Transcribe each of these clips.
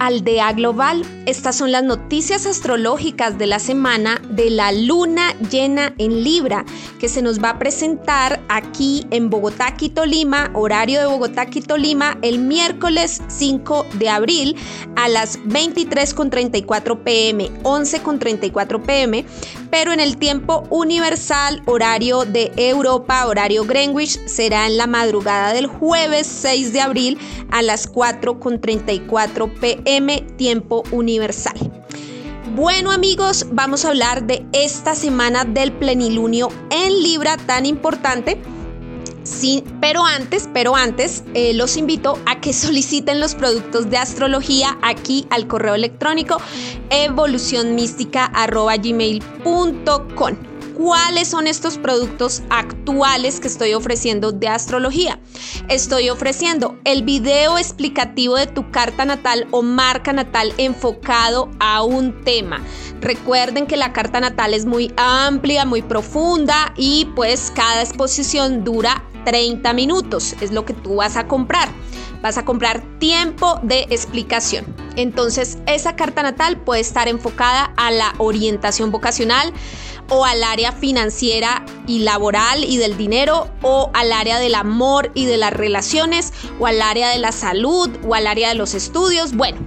Aldea Global. Estas son las noticias astrológicas de la semana de la luna llena en Libra, que se nos va a presentar aquí en Bogotá, Quito, Lima, horario de Bogotá, Quito, Lima, el miércoles 5 de abril a las 23.34 pm, 11.34 pm, pero en el tiempo universal, horario de Europa, horario Greenwich, será en la madrugada del jueves 6 de abril a las 4.34 pm tiempo universal. Bueno amigos, vamos a hablar de esta semana del plenilunio en Libra tan importante. Sí, pero antes, pero antes, eh, los invito a que soliciten los productos de astrología aquí al correo electrónico evolucionmística.gmail.com cuáles son estos productos actuales que estoy ofreciendo de astrología. Estoy ofreciendo el video explicativo de tu carta natal o marca natal enfocado a un tema. Recuerden que la carta natal es muy amplia, muy profunda y pues cada exposición dura 30 minutos, es lo que tú vas a comprar. Vas a comprar tiempo de explicación. Entonces, esa carta natal puede estar enfocada a la orientación vocacional, o al área financiera y laboral y del dinero o al área del amor y de las relaciones o al área de la salud o al área de los estudios. Bueno,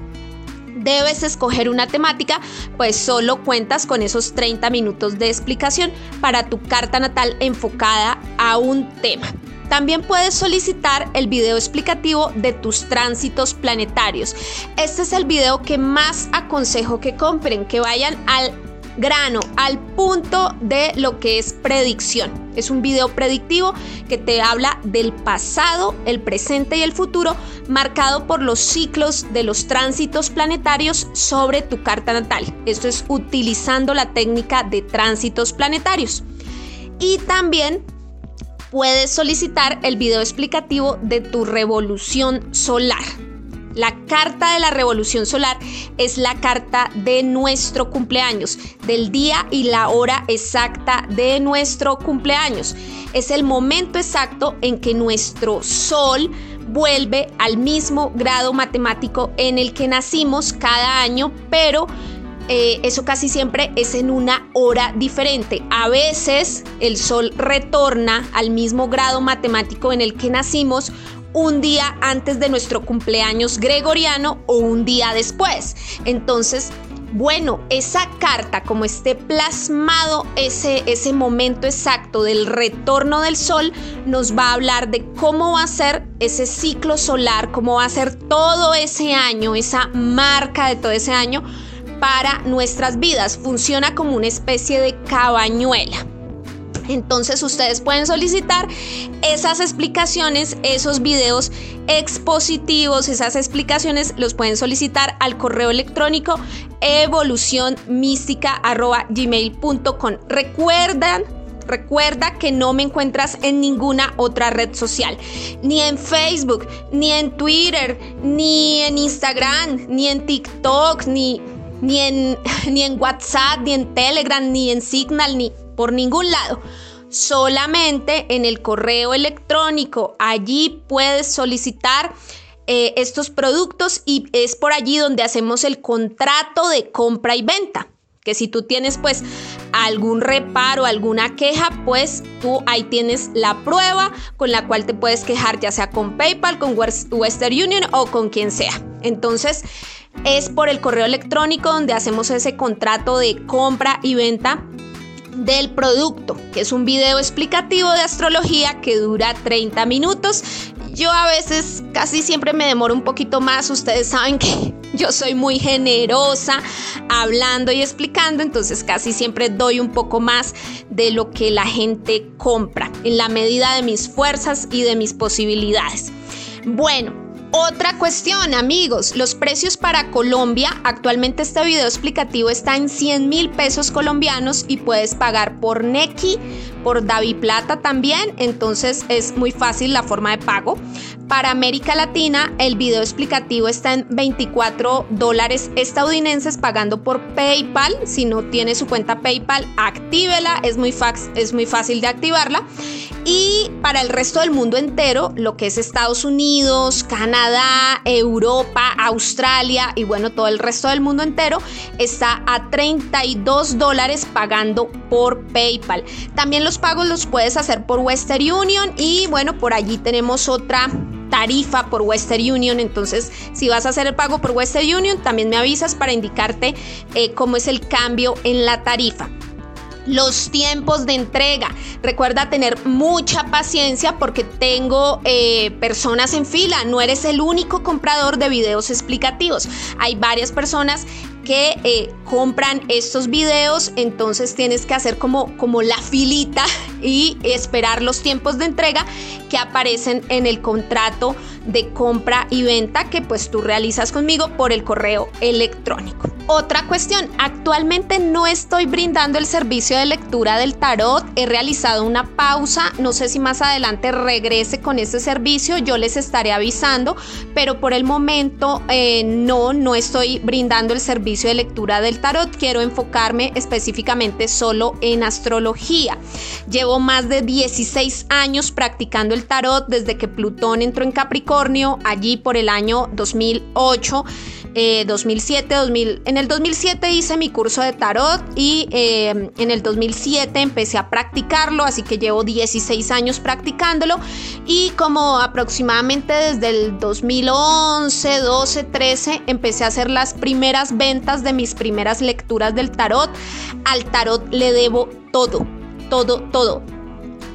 debes escoger una temática, pues solo cuentas con esos 30 minutos de explicación para tu carta natal enfocada a un tema. También puedes solicitar el video explicativo de tus tránsitos planetarios. Este es el video que más aconsejo que compren, que vayan al grano, al punto de lo que es predicción. Es un video predictivo que te habla del pasado, el presente y el futuro, marcado por los ciclos de los tránsitos planetarios sobre tu carta natal. Esto es utilizando la técnica de tránsitos planetarios. Y también puedes solicitar el video explicativo de tu revolución solar. La carta de la revolución solar es la carta de nuestro cumpleaños, del día y la hora exacta de nuestro cumpleaños. Es el momento exacto en que nuestro sol vuelve al mismo grado matemático en el que nacimos cada año, pero eh, eso casi siempre es en una hora diferente. A veces el sol retorna al mismo grado matemático en el que nacimos un día antes de nuestro cumpleaños gregoriano o un día después. Entonces, bueno, esa carta, como esté plasmado ese, ese momento exacto del retorno del sol, nos va a hablar de cómo va a ser ese ciclo solar, cómo va a ser todo ese año, esa marca de todo ese año para nuestras vidas. Funciona como una especie de cabañuela. Entonces ustedes pueden solicitar esas explicaciones, esos videos expositivos, esas explicaciones los pueden solicitar al correo electrónico evolucionmística.gmail.com. Recuerdan Recuerda que no me encuentras en ninguna otra red social, ni en Facebook, ni en Twitter, ni en Instagram, ni en TikTok, ni, ni, en, ni en WhatsApp, ni en Telegram, ni en Signal, ni por ningún lado. Solamente en el correo electrónico. Allí puedes solicitar eh, estos productos y es por allí donde hacemos el contrato de compra y venta. Que si tú tienes pues algún reparo, alguna queja, pues tú ahí tienes la prueba con la cual te puedes quejar ya sea con PayPal, con Western Union o con quien sea. Entonces es por el correo electrónico donde hacemos ese contrato de compra y venta del producto, que es un video explicativo de astrología que dura 30 minutos. Yo a veces casi siempre me demoro un poquito más, ustedes saben que yo soy muy generosa hablando y explicando, entonces casi siempre doy un poco más de lo que la gente compra, en la medida de mis fuerzas y de mis posibilidades. Bueno, otra cuestión, amigos, los precios para Colombia, actualmente este video explicativo está en 100 mil pesos colombianos y puedes pagar por Neki, por Davi Plata también, entonces es muy fácil la forma de pago. Para América Latina, el video explicativo está en 24 dólares estadounidenses pagando por PayPal. Si no tiene su cuenta PayPal, actívela, es muy, es muy fácil de activarla. Y para el resto del mundo entero, lo que es Estados Unidos, Canadá, Europa, Australia y bueno, todo el resto del mundo entero está a 32 dólares pagando por PayPal. También los pagos los puedes hacer por Western Union y bueno, por allí tenemos otra tarifa por Western Union. Entonces, si vas a hacer el pago por Western Union, también me avisas para indicarte eh, cómo es el cambio en la tarifa. Los tiempos de entrega. Recuerda tener mucha paciencia porque tengo eh, personas en fila. No eres el único comprador de videos explicativos. Hay varias personas que eh, compran estos videos, entonces tienes que hacer como, como la filita y esperar los tiempos de entrega que aparecen en el contrato de compra y venta que pues tú realizas conmigo por el correo electrónico. Otra cuestión, actualmente no estoy brindando el servicio de lectura del tarot, he realizado una pausa, no sé si más adelante regrese con ese servicio, yo les estaré avisando, pero por el momento eh, no, no estoy brindando el servicio de lectura del tarot, quiero enfocarme específicamente solo en astrología. Llevo más de 16 años practicando el tarot desde que Plutón entró en Capricornio, allí por el año 2008. 2007, eh, 2000. En el 2007 hice mi curso de tarot y eh, en el 2007 empecé a practicarlo, así que llevo 16 años practicándolo y como aproximadamente desde el 2011, 12, 13 empecé a hacer las primeras ventas de mis primeras lecturas del tarot. Al tarot le debo todo, todo, todo.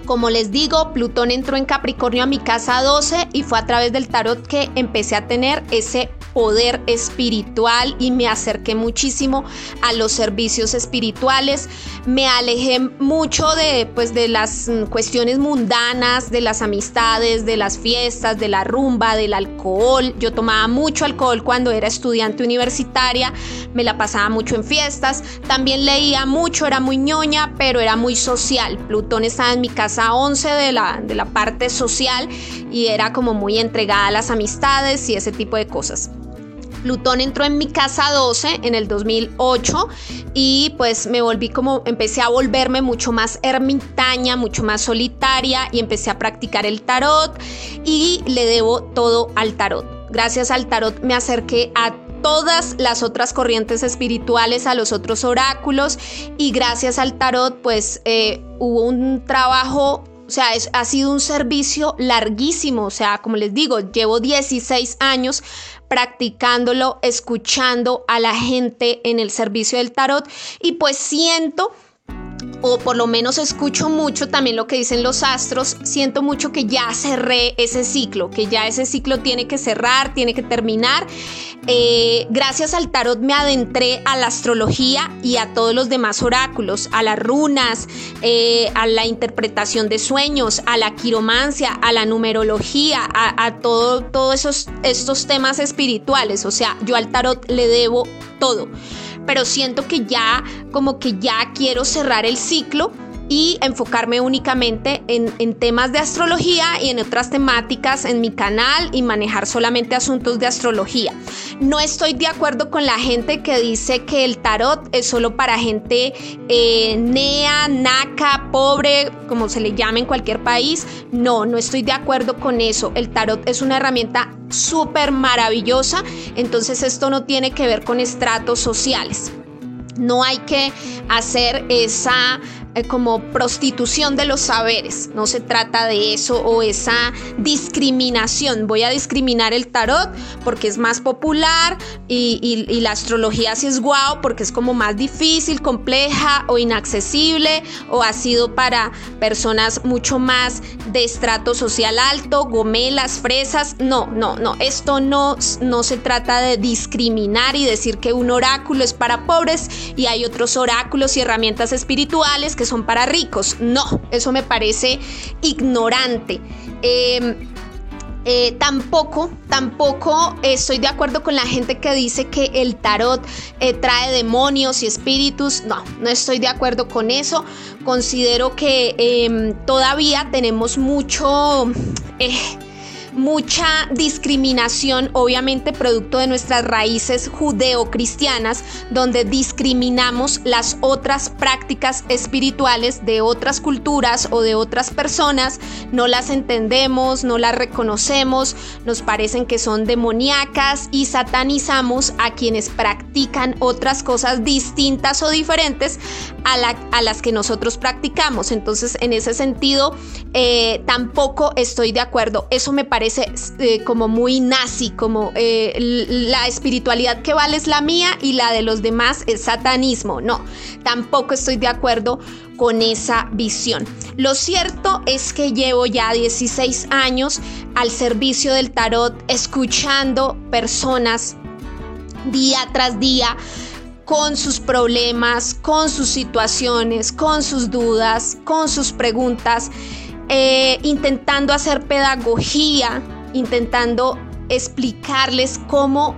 Como les digo, Plutón entró en Capricornio a mi casa 12 y fue a través del tarot que empecé a tener ese poder espiritual y me acerqué muchísimo a los servicios espirituales. Me alejé mucho de, pues, de las mm, cuestiones mundanas, de las amistades, de las fiestas, de la rumba, del alcohol. Yo tomaba mucho alcohol cuando era estudiante universitaria, me la pasaba mucho en fiestas. También leía mucho, era muy ñoña, pero era muy social. Plutón estaba en mi casa 11 de la, de la parte social y era como muy entregada a las amistades y ese tipo de cosas. Plutón entró en mi casa 12 en el 2008 y pues me volví como, empecé a volverme mucho más ermitaña, mucho más solitaria y empecé a practicar el tarot y le debo todo al tarot. Gracias al tarot me acerqué a todas las otras corrientes espirituales, a los otros oráculos y gracias al tarot pues eh, hubo un trabajo o sea, ha sido un servicio larguísimo. O sea, como les digo, llevo 16 años practicándolo, escuchando a la gente en el servicio del tarot y pues siento o por lo menos escucho mucho también lo que dicen los astros, siento mucho que ya cerré ese ciclo, que ya ese ciclo tiene que cerrar, tiene que terminar. Eh, gracias al tarot me adentré a la astrología y a todos los demás oráculos, a las runas, eh, a la interpretación de sueños, a la quiromancia, a la numerología, a, todos esos, estos temas espirituales. O sea, yo al tarot le debo todo pero siento que ya como que ya quiero cerrar el ciclo y enfocarme únicamente en, temas de astrología y en otras temáticas en mi canal y manejar solamente asuntos de astrología. No estoy de acuerdo con la gente que dice que el tarot es solo para gente eh, nea, naca, pobre, como se le llame en cualquier país. No, no estoy de acuerdo con eso. El tarot es una herramienta súper maravillosa, entonces esto no tiene que ver con estratos sociales. No hay que hacer esa eh, como prostitución de los saberes. No se trata de eso o esa discriminación. Voy a discriminar el tarot porque es más popular y, la astrología sí es guau porque es como más difícil, compleja o inaccesible o ha sido para personas mucho más de estrato social alto, gomelas, fresas. No, no, no. Esto no, no se trata de discriminar y decir que un oráculo es para pobres y hay otros oráculos y herramientas espirituales que son para ricos. No, eso me parece ignorante. Em, eh, tampoco, tampoco estoy de acuerdo con la gente que dice que el tarot eh, trae demonios y espíritus. No, no estoy de acuerdo con eso. Considero que em, todavía tenemos mucho... Mucha discriminación, obviamente producto de nuestras raíces judeocristianas, donde discriminamos las otras prácticas espirituales de otras culturas o de otras personas, no las entendemos, no las reconocemos, nos parecen que son demoníacas y satanizamos a quienes practican otras cosas distintas o diferentes a, las que nosotros practicamos. Entonces, en ese sentido, eh, tampoco estoy de acuerdo. Eso me parece eh, como muy nazi, como eh, la espiritualidad que vale es la mía y la de los demás es satanismo. No, tampoco estoy de acuerdo con esa visión. Lo cierto es que llevo ya 16 años al servicio del tarot, escuchando personas día tras día con sus problemas, con sus situaciones, con sus dudas, con sus preguntas, eh, intentando hacer pedagogía, intentando explicarles cómo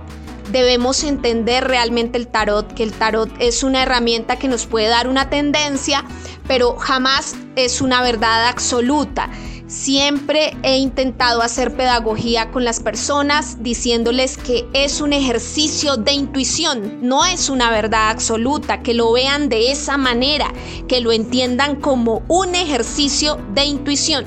debemos entender realmente el tarot, que el tarot es una herramienta que nos puede dar una tendencia, pero jamás es una verdad absoluta. Siempre he intentado hacer pedagogía con las personas diciéndoles que es un ejercicio de intuición, no es una verdad absoluta, que lo vean de esa manera, que lo entiendan como un ejercicio de intuición.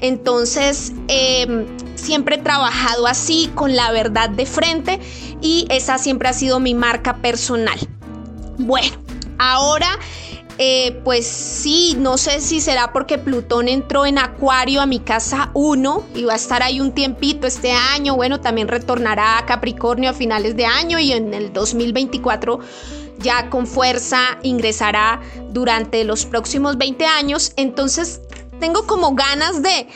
Entonces, em, siempre he trabajado así, con la verdad de frente, y esa siempre ha sido mi marca personal. Bueno, ahora eh, pues sí, no sé si será porque Plutón entró en Acuario a mi casa 1 y va a estar ahí un tiempito este año. Bueno, también retornará a Capricornio a finales de año y en el 2024 ya con fuerza ingresará durante los próximos 20 años. Entonces tengo como ganas de,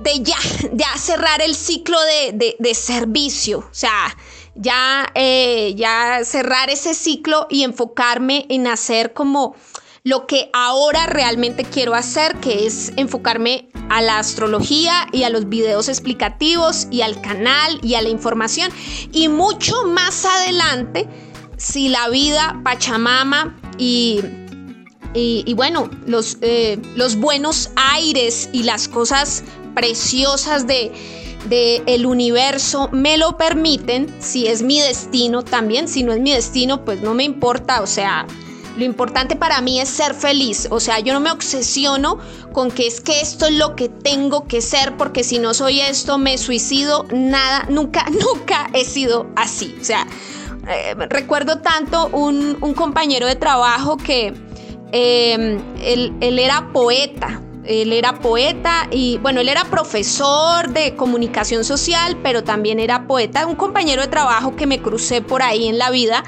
de ya, cerrar el ciclo de, de servicio. O sea, ya, eh, ya cerrar ese ciclo y enfocarme en hacer como lo que ahora realmente quiero hacer, que es enfocarme a la astrología y a los videos explicativos y al canal y a la información. Y mucho más adelante, si la vida, Pachamama y, y, bueno, los, eh, los buenos aires y las cosas preciosas de del el universo me lo permiten, si es mi destino también, si no es mi destino, pues no me importa, o sea, lo importante para mí es ser feliz, o sea, yo no me obsesiono con que es que esto es lo que tengo que ser, porque si no soy esto, me suicido, nada, nunca, nunca he sido así, o sea, eh, recuerdo tanto un, compañero de trabajo que eh, él, él era poeta, él era poeta y bueno, él era profesor de comunicación social, pero también era poeta, un compañero de trabajo que me crucé por ahí en la vida.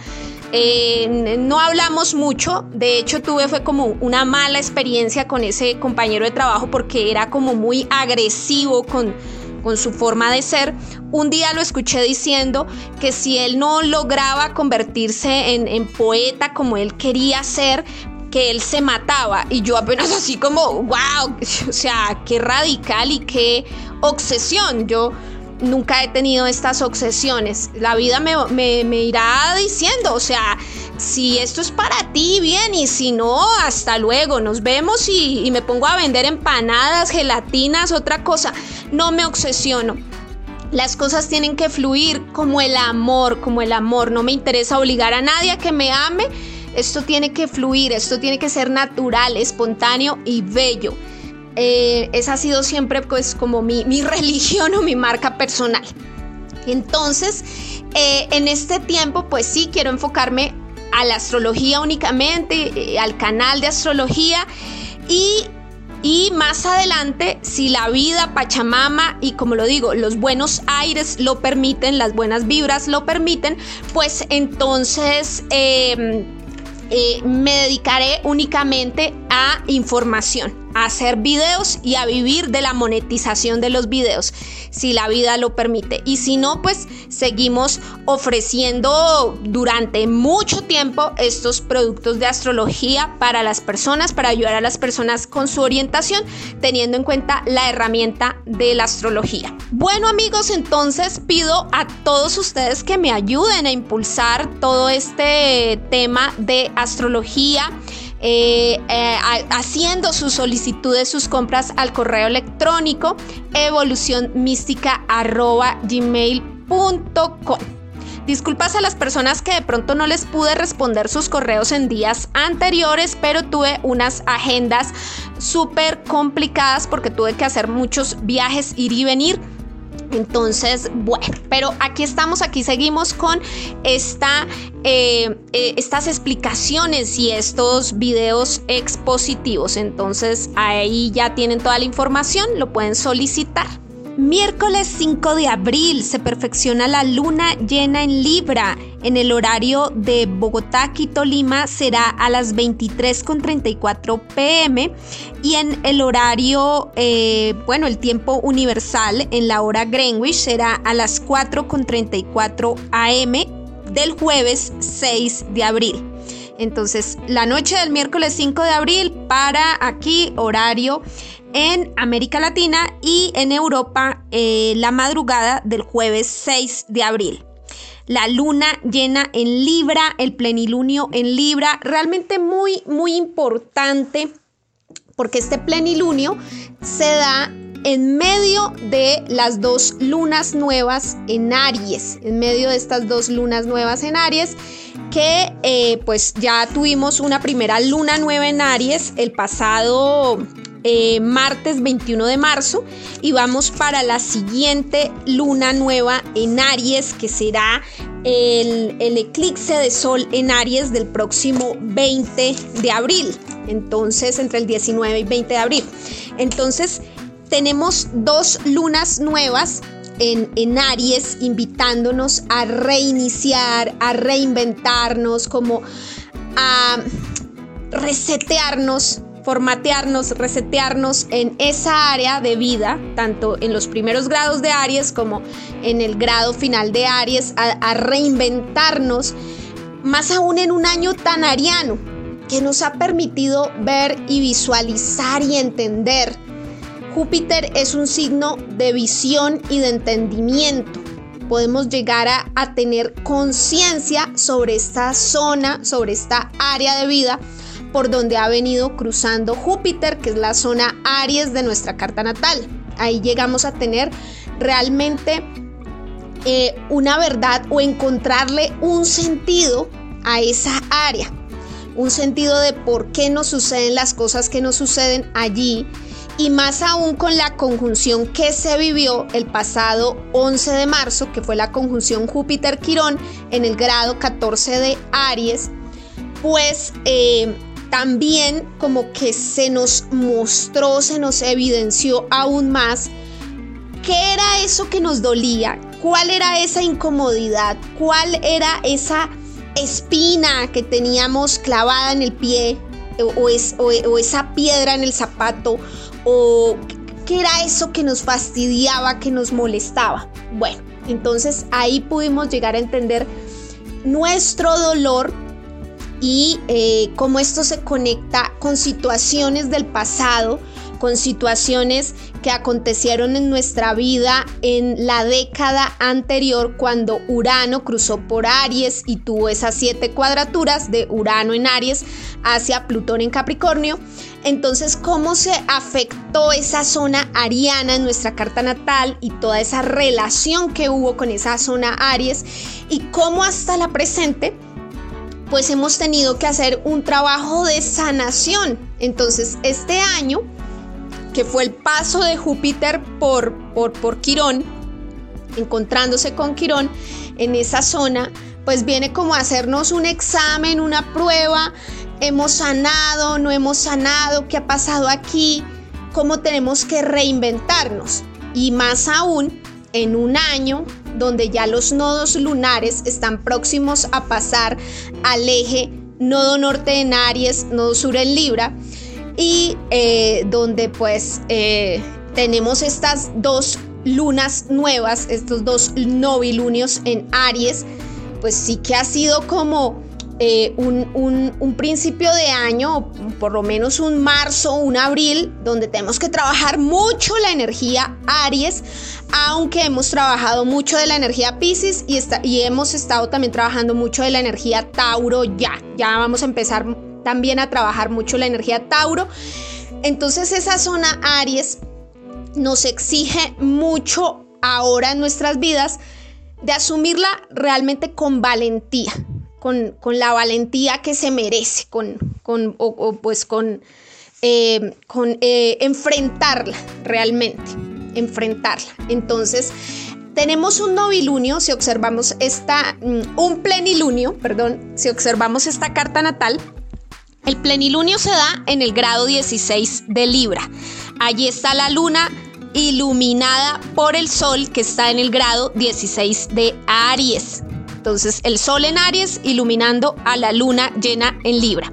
Eh, no hablamos mucho, de hecho tuve fue como una mala experiencia con ese compañero de trabajo porque era como muy agresivo con, con su forma de ser. Un día lo escuché diciendo que si él no lograba convertirse en, en poeta como él quería ser, que él se mataba y yo apenas así como, wow, o sea, qué radical y qué obsesión. Yo nunca he tenido estas obsesiones. La vida me, irá diciendo, o sea, si esto es para ti, bien, y si no, hasta luego, nos vemos y, y me pongo a vender empanadas, gelatinas, otra cosa. No me obsesiono. Las cosas tienen que fluir como el amor, como el amor. No me interesa obligar a nadie a que me ame esto tiene que fluir, esto tiene que ser natural, espontáneo y bello. Eh, esa ha sido siempre pues como mi, religión o mi marca personal. Entonces, eh, en este tiempo pues sí quiero enfocarme a la astrología únicamente, eh, al canal de astrología y y más adelante, si la vida, Pachamama y como lo digo, los buenos aires lo permiten, las buenas vibras lo permiten, pues entonces eh, me dedicaré únicamente a información hacer videos y a vivir de la monetización de los videos, si la vida lo permite. Y si no, pues seguimos ofreciendo durante mucho tiempo estos productos de astrología para las personas, para ayudar a las personas con su orientación, teniendo en cuenta la herramienta de la astrología. Bueno amigos, entonces pido a todos ustedes que me ayuden a impulsar todo este tema de astrología eh, eh, haciendo sus solicitudes, sus compras al correo electrónico evolucionmística.gmail.com. Disculpas a las personas que de pronto no les pude responder sus correos en días anteriores, pero tuve unas agendas súper complicadas porque tuve que hacer muchos viajes, ir y venir. Entonces, bueno, pero aquí estamos, aquí seguimos con esta, eh, eh, estas explicaciones y estos videos expositivos. Entonces, ahí ya tienen toda la información, lo pueden solicitar. Miércoles 5 de abril se perfecciona la luna llena en Libra. En el horario de Bogotá, Quito, Lima será a las 23.34 pm y en el horario, eh, bueno, el tiempo universal en la hora Greenwich será a las 4.34 am del jueves 6 de abril. Entonces, la noche del miércoles 5 de abril para aquí horario en América Latina y en Europa eh, la madrugada del jueves 6 de abril. La luna llena en Libra, el plenilunio en Libra, realmente muy, muy importante porque este plenilunio se da en medio de las dos lunas nuevas en Aries, en medio de estas dos lunas nuevas en Aries, que eh, pues ya tuvimos una primera luna nueva en Aries el pasado eh, martes 21 de marzo y vamos para la siguiente luna nueva en Aries que será el, el, eclipse de sol en Aries del próximo 20 de abril. Entonces, entre el 19 y 20 de abril. Entonces, tenemos dos lunas nuevas en, en, Aries invitándonos a reiniciar, a reinventarnos, como a resetearnos formatearnos, resetearnos en esa área de vida, tanto en los primeros grados de Aries como en el grado final de Aries, a, reinventarnos, más aún en un año tan ariano que nos ha permitido ver y visualizar y entender. Júpiter es un signo de visión y de entendimiento. Podemos llegar a, tener conciencia sobre esta zona, sobre esta área de vida por donde ha venido cruzando Júpiter, que es la zona Aries de nuestra carta natal. Ahí llegamos a tener realmente eh, una verdad o encontrarle un sentido a esa área, un sentido de por qué nos suceden las cosas que nos suceden allí y más aún con la conjunción que se vivió el pasado 11 de marzo, que fue la conjunción Júpiter-Quirón en el grado 14 de Aries, pues eh, también como que se nos mostró, se nos evidenció aún más qué era eso que nos dolía, cuál era esa incomodidad, cuál era esa espina que teníamos clavada en el pie o, o esa piedra en el zapato o qué era eso que nos fastidiaba, que nos molestaba. Bueno, entonces ahí pudimos llegar a entender nuestro dolor y eh, cómo esto se conecta con situaciones del pasado, con situaciones que acontecieron en nuestra vida en la década anterior cuando Urano cruzó por Aries y tuvo esas siete cuadraturas de Urano en Aries hacia Plutón en Capricornio. Entonces, ¿cómo se afectó esa zona ariana en nuestra carta natal y toda esa relación que hubo con esa zona Aries y cómo hasta la presente pues hemos tenido que hacer un trabajo de sanación. Entonces, este año, que fue el paso de Júpiter por, por, por Quirón, encontrándose con Quirón en esa zona, pues viene como hacernos un examen, una prueba, hemos sanado, no hemos sanado, qué ha pasado aquí, cómo tenemos que reinventarnos. Y más aún, en un año donde ya los nodos lunares están próximos a pasar al eje nodo norte en Aries, nodo sur en Libra, y eh, donde pues eh, tenemos estas dos lunas nuevas, estos dos novilunios en Aries, pues sí que ha sido como eh, un, principio de año, por lo menos un marzo, un abril, donde tenemos que trabajar mucho la energía Aries, aunque hemos trabajado mucho de la energía Pisces y, y hemos estado también trabajando mucho de la energía Tauro ya. Ya vamos a empezar también a trabajar mucho la energía Tauro. Entonces esa zona Aries nos exige mucho ahora en nuestras vidas de asumirla realmente con valentía con, la valentía que se merece, con, con o, pues con, eh, con eh, enfrentarla realmente, enfrentarla. Entonces, tenemos un novilunio, si observamos esta, mm, un plenilunio, perdón, si observamos esta carta natal, el plenilunio se da en el grado 16 de Libra. Allí está la luna iluminada por el sol que está en el grado 16 de Aries. Entonces, el sol en Aries iluminando a la luna llena en Libra.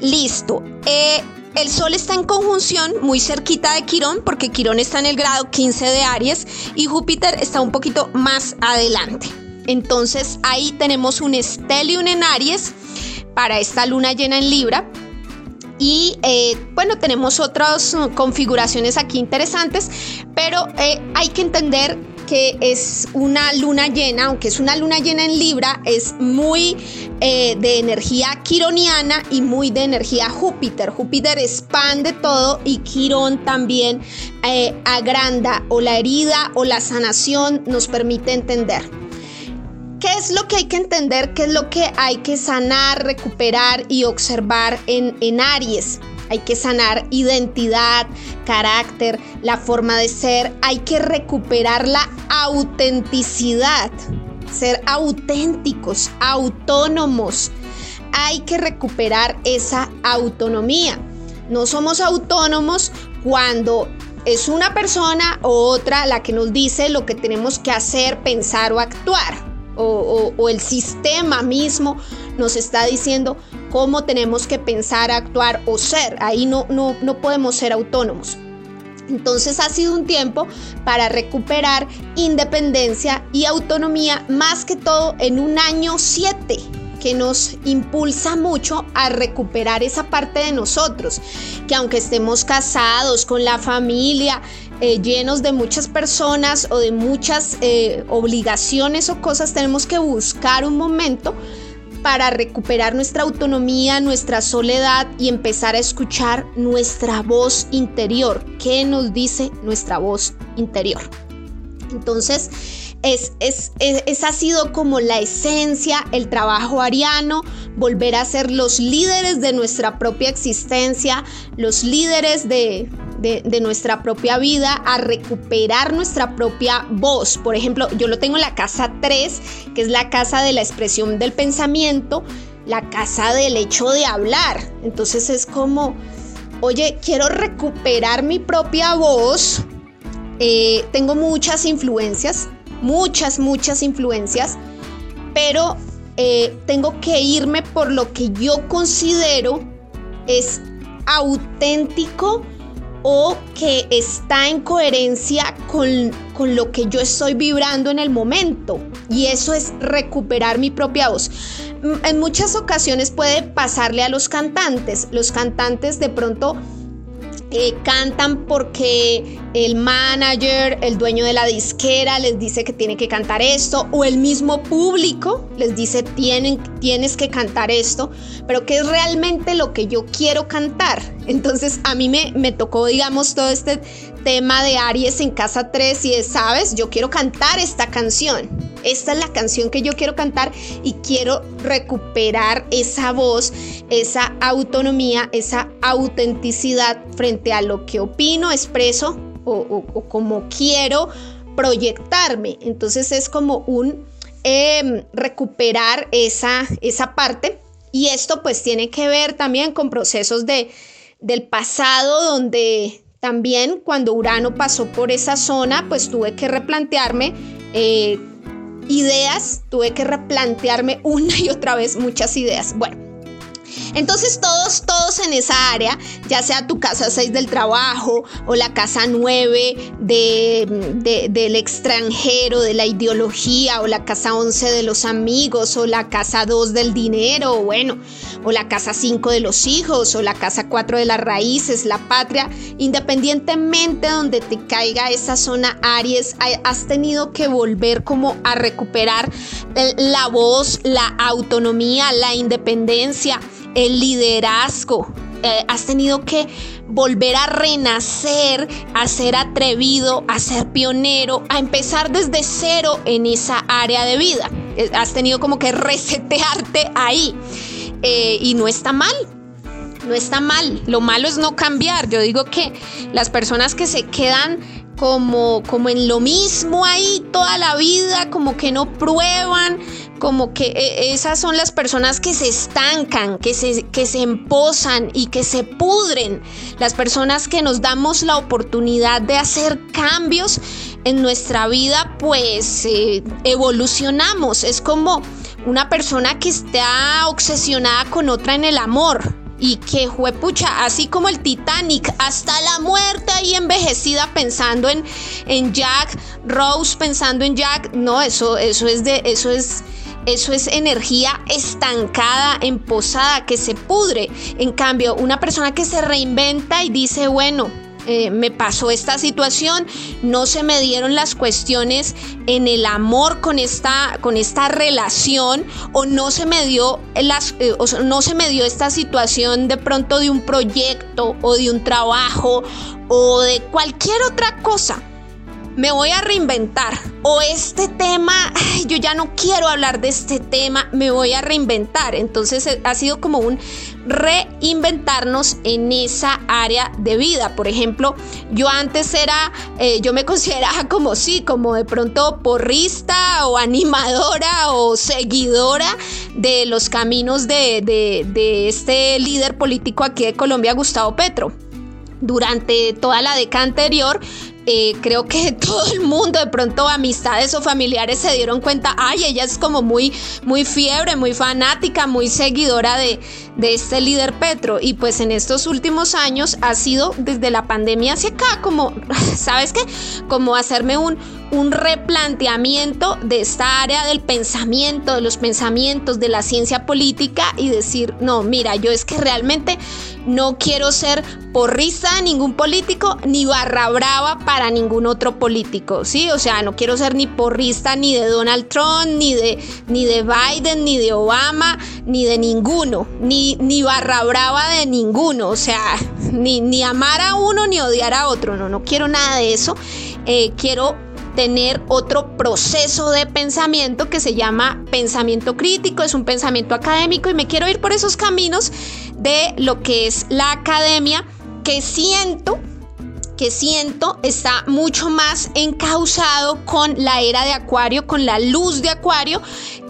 Listo. Eh, el Sol está en conjunción muy cerquita de Quirón, porque Quirón está en el grado 15 de Aries y Júpiter está un poquito más adelante. Entonces ahí tenemos un Stellium en Aries para esta luna llena en Libra. Y eh, bueno, tenemos otras configuraciones aquí interesantes, pero eh, hay que entender que es una luna llena, aunque es una luna llena en Libra, es muy eh, de energía quironiana y muy de energía Júpiter. Júpiter expande todo y Quirón también agranda o la herida o la sanación nos permite entender. ¿Qué es lo que hay que entender? ¿Qué es lo que hay que sanar, recuperar y observar en, en Aries? hay que sanar identidad, carácter, la forma de ser, hay que recuperar la autenticidad, ser auténticos, autónomos. Hay que recuperar esa autonomía. No somos autónomos cuando es una persona o otra la que nos dice lo que tenemos que hacer, pensar o actuar. O, el sistema mismo nos está diciendo cómo tenemos que pensar, actuar o ser. Ahí no, no, no podemos ser autónomos. Entonces ha sido un tiempo para recuperar independencia y autonomía, más que todo en un año 7 que nos impulsa mucho a recuperar esa parte de nosotros, que aunque estemos casados con la familia, eh, llenos de muchas personas o de muchas eh, obligaciones o cosas, tenemos que buscar un momento para recuperar nuestra autonomía, nuestra soledad y empezar a escuchar nuestra voz interior. ¿Qué nos dice nuestra voz interior? Entonces, es, es, esa ha sido como la esencia, el trabajo ariano, volver a ser los líderes de nuestra propia existencia, los líderes de, de, nuestra propia vida, a recuperar nuestra propia voz. Por ejemplo, yo lo tengo en la casa 3, que es la casa de la expresión del pensamiento, la casa del hecho de hablar. Entonces es como, oye, quiero recuperar mi propia voz. Eh, tengo muchas influencias, muchas, muchas influencias, pero eh, tengo que irme por lo que yo considero es auténtico o que está en coherencia con, con, lo que yo estoy vibrando en el momento. Y eso es recuperar mi propia voz. En muchas ocasiones puede pasarle a los cantantes. Los cantantes de pronto eh, cantan porque el manager, el dueño de la disquera les dice que tiene que cantar esto o el mismo público les dice Tienen, tienes que cantar esto, pero ¿qué es realmente lo que yo quiero cantar? Entonces a mí me, me tocó, digamos, todo este tema de Aries en casa 3 y es, sabes, yo quiero cantar esta canción. Esta es la canción que yo quiero cantar y quiero recuperar esa voz, esa autonomía, esa autenticidad frente a lo que opino, expreso o, como quiero proyectarme. Entonces es como un em, recuperar esa, esa parte y esto pues tiene que ver también con procesos de, del pasado donde también cuando Urano pasó por esa zona, pues tuve que replantearme eh, ideas, tuve que replantearme una y otra vez muchas ideas. Bueno, Entonces todos, todos en esa área, ya sea tu casa 6 del trabajo o la casa 9 de, del extranjero, de la ideología, o la casa 11 de los amigos, o la casa 2 del dinero, o bueno, o la casa 5 de los hijos, o la casa 4 de las raíces, la patria, independientemente de donde te caiga esa zona Aries, has tenido que volver como a recuperar la voz, la autonomía, la independencia, el liderazgo. Eh, has tenido que volver a renacer, a ser atrevido, a ser pionero, a empezar desde cero en esa área de vida. Eh, has tenido como que resetearte ahí. Eh, y no está mal, no está mal. Lo malo es no cambiar. Yo digo que las personas que se quedan como, como en lo mismo ahí toda la vida, como que no prueban, como que eh, esas son las personas que se estancan, que se, que se emposan y que se pudren. Las personas que nos damos la oportunidad de hacer cambios en nuestra vida, pues eh, evolucionamos. Es como una persona que está obsesionada con otra en el amor y que juepucha, así como el Titanic, hasta la muerte ahí envejecida pensando en, en Jack, Rose pensando en Jack, no, eso, eso es de, eso es, eso es energía estancada, emposada, que se pudre. En cambio, una persona que se reinventa y dice, bueno, eh, me pasó esta situación, no se me dieron las cuestiones en el amor con esta, con esta relación o no se me dio las, eh, no se me dio esta situación de pronto de un proyecto o de un trabajo o de cualquier otra cosa me voy a reinventar. O este tema, yo ya no quiero hablar de este tema, me voy a reinventar. Entonces eh, ha sido como un reinventarnos en esa área de vida. Por ejemplo, yo antes era, eh, yo me consideraba como sí, como de pronto porrista o animadora o seguidora de los caminos de, de este líder político aquí de Colombia, Gustavo Petro durante toda la década anterior eh, creo que todo el mundo, de pronto amistades o familiares se dieron cuenta, ay, ella es como muy, muy fiebre, muy fanática, muy seguidora de, de este líder Petro. Y pues en estos últimos años ha sido desde la pandemia hacia acá, como, ¿sabes qué? Como hacerme un, un replanteamiento de esta área del pensamiento, de los pensamientos, de la ciencia política y decir, no, mira, yo es que realmente no quiero ser porrista de ningún político ni barra brava para ningún otro político, ¿sí? O sea, no quiero ser ni porrista ni de Donald Trump, ni de, ni de Biden, ni de Obama, ni de ninguno, ni, ni barra brava de ninguno, o sea, ni, ni amar a uno ni odiar a otro, no, no quiero nada de eso. Eh, quiero tener otro proceso de pensamiento que se llama pensamiento crítico, es un pensamiento académico y me quiero ir por esos caminos de lo que es la academia que siento que siento está mucho más encausado con la era de Acuario, con la luz de Acuario,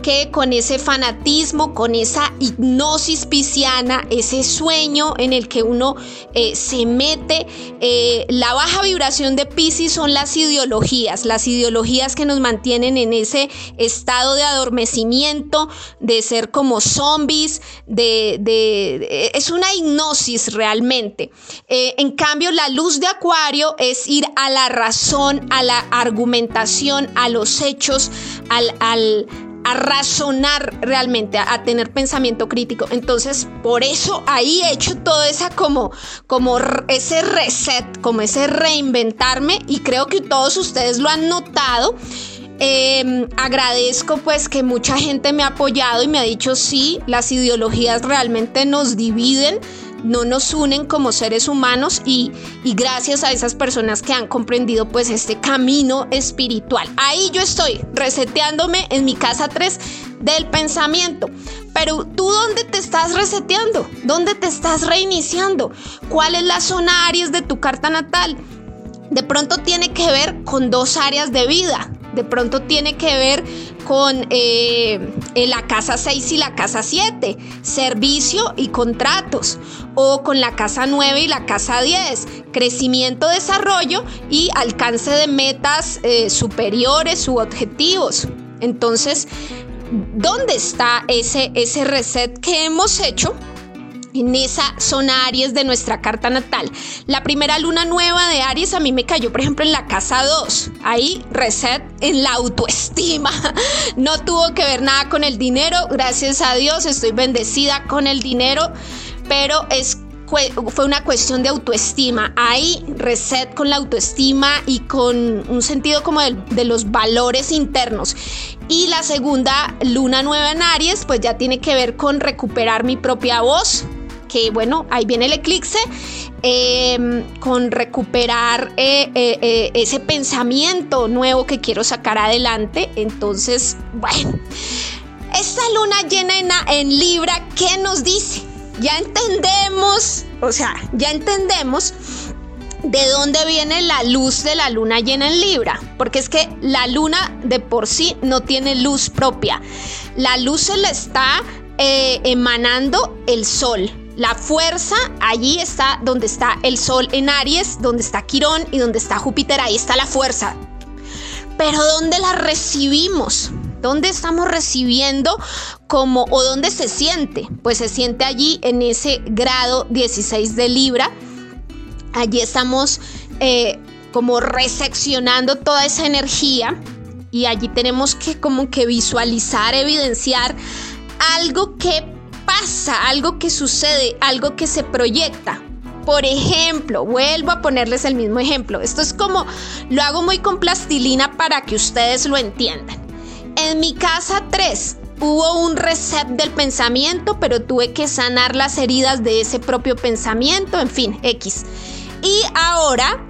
que con ese fanatismo, con esa hipnosis pisciana, ese sueño en el que uno eh, se mete. Eh, la baja vibración de Piscis son las ideologías, las ideologías que nos mantienen en ese estado de adormecimiento, de ser como zombies, de, es una hipnosis realmente. Eh, en cambio, la luz de Acuario es ir a la razón, a la argumentación, a los hechos, al, al a razonar realmente, a, tener pensamiento crítico. Entonces, por eso ahí he hecho todo esa como, como ese reset, como ese reinventarme y creo que todos ustedes lo han notado. Em, agradezco pues que mucha gente me ha apoyado y me ha dicho sí, las ideologías realmente nos dividen no nos unen como seres humanos y, gracias a esas personas que han comprendido pues este camino espiritual. Ahí yo estoy reseteándome en mi casa 3 del pensamiento. Pero tú dónde te estás reseteando? ¿Dónde te estás reiniciando? ¿Cuál es la zona Aries de tu carta natal? De pronto tiene que ver con dos áreas de vida de pronto tiene que ver con eh, la casa 6 y la casa 7, servicio y contratos, o con la casa 9 y la casa 10, crecimiento, desarrollo y alcance de metas eh, superiores u objetivos. Entonces, ¿dónde está ese, ese reset que hemos hecho? En esa zona Aries de nuestra carta natal. La primera luna nueva de Aries a mí me cayó, por ejemplo, en la casa 2. Ahí reset en la autoestima. No tuvo que ver nada con el dinero. Gracias a Dios estoy bendecida con el dinero, pero es fue una cuestión de autoestima. Ahí reset con la autoestima y con un sentido como de, de, los valores internos. Y la segunda luna nueva en Aries, pues ya tiene que ver con recuperar mi propia voz, que bueno, ahí viene el eclipse, em, con recuperar eh, eh, eh, ese pensamiento nuevo que quiero sacar adelante. Entonces, bueno, esta luna llena en, en Libra, ¿qué nos dice? Ya entendemos, o sea, ya entendemos de dónde viene la luz de la luna llena en Libra, porque es que la luna de por sí no tiene luz propia. La luz se la está emanando el sol. La fuerza allí está donde está el Sol en Aries, donde está Quirón y donde está Júpiter, ahí está la fuerza. Pero ¿dónde la recibimos? ¿Dónde estamos recibiendo como o dónde se siente? Pues se siente allí en ese grado 16 de Libra. Allí estamos eh, como reseccionando toda esa energía y allí tenemos que como que visualizar, evidenciar algo que pasa, algo que sucede, algo que se proyecta. Por ejemplo, vuelvo a ponerles el mismo ejemplo. Esto es como, lo hago muy con plastilina para que ustedes lo entiendan. En mi casa 3 hubo un reset del pensamiento, pero tuve que sanar las heridas de ese propio pensamiento, en fin, X. Y ahora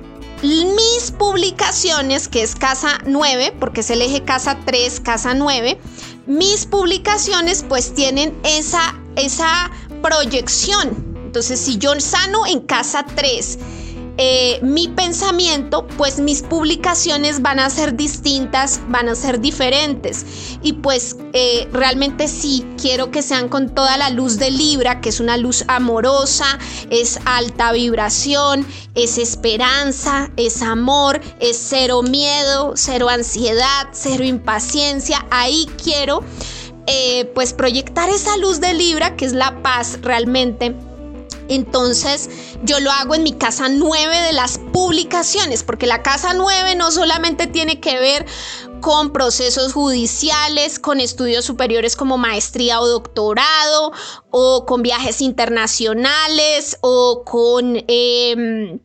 mis publicaciones, que es casa 9, porque es el eje casa 3, casa 9, mis publicaciones pues tienen esa esa proyección. Entonces, si yo sano en casa 3, eh, mi pensamiento, pues mis publicaciones van a ser distintas, van a ser diferentes. Y pues eh, realmente sí, quiero que sean con toda la luz de Libra, que es una luz amorosa, es alta vibración, es esperanza, es amor, es cero miedo, cero ansiedad, cero impaciencia. Ahí quiero eh, pues proyectar esa luz de Libra, que es la paz realmente. Entonces yo lo hago en mi casa 9 de las publicaciones, porque la casa 9 no solamente tiene que ver con procesos judiciales, con estudios superiores como maestría o doctorado, o con viajes internacionales, o con... Em,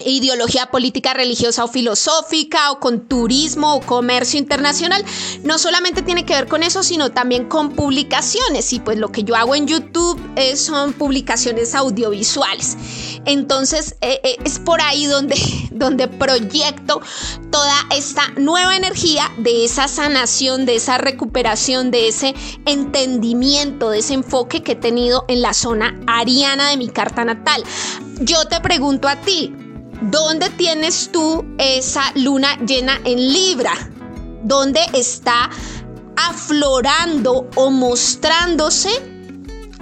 ideología política, religiosa o filosófica o con turismo o comercio internacional, no solamente tiene que ver con eso, sino también con publicaciones. Y pues lo que yo hago en YouTube eh, son publicaciones audiovisuales. Entonces eh, eh, es por ahí donde, donde proyecto toda esta nueva energía de esa sanación, de esa recuperación, de ese entendimiento, de ese enfoque que he tenido en la zona ariana de mi carta natal. Yo te pregunto a ti, ¿Dónde tienes tú esa luna llena en Libra? ¿Dónde está aflorando o mostrándose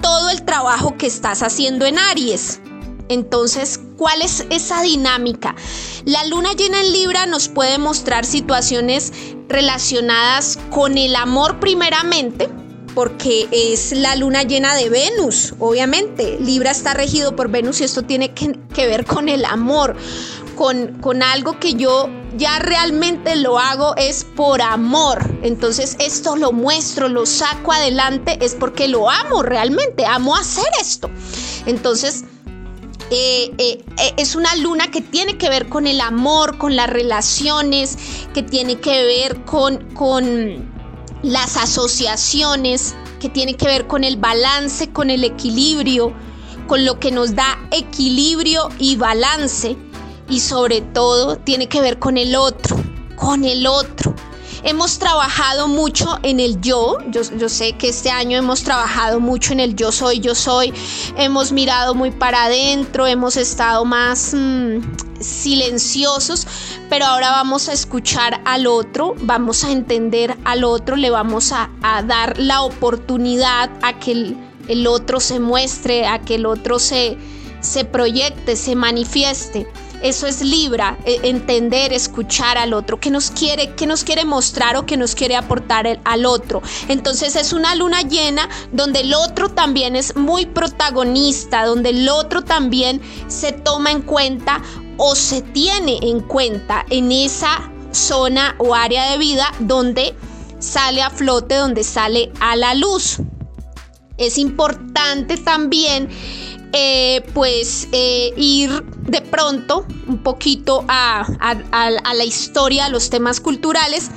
todo el trabajo que estás haciendo en Aries? Entonces, ¿cuál es esa dinámica? La luna llena en Libra nos puede mostrar situaciones relacionadas con el amor primeramente, porque es la luna llena de Venus, obviamente. Libra está regido por Venus y esto tiene que, ver con el amor, con, con, algo que yo ya realmente lo hago es por amor. Entonces esto lo muestro, lo saco adelante, es porque lo amo realmente, amo hacer esto. Entonces... Eh, eh, eh, es una luna que tiene que ver con el amor, con las relaciones, que tiene que ver con, con las asociaciones que tienen que ver con el balance, con el equilibrio, con lo que nos da equilibrio y balance y sobre todo tiene que ver con el otro, con el otro. Hemos trabajado mucho en el yo. yo. sé que este año hemos trabajado mucho en el yo soy, yo soy. Hemos mirado muy para adentro, hemos estado más mm, silenciosos, pero ahora vamos a escuchar al otro, vamos a entender al otro, le vamos a, dar la oportunidad a que el, otro se muestre, a que el otro se, se proyecte, se manifieste. Eso es Libra, e, entender, escuchar al otro, que nos quiere, que nos quiere mostrar o que nos quiere aportar al otro. Entonces es una luna llena donde el otro también es muy protagonista, donde el otro también se toma en cuenta o se tiene en cuenta en esa zona o área de vida donde sale a flote, donde sale a la luz. Es importante también eh, pues eh, ir de pronto un poquito a, la historia, a los temas culturales.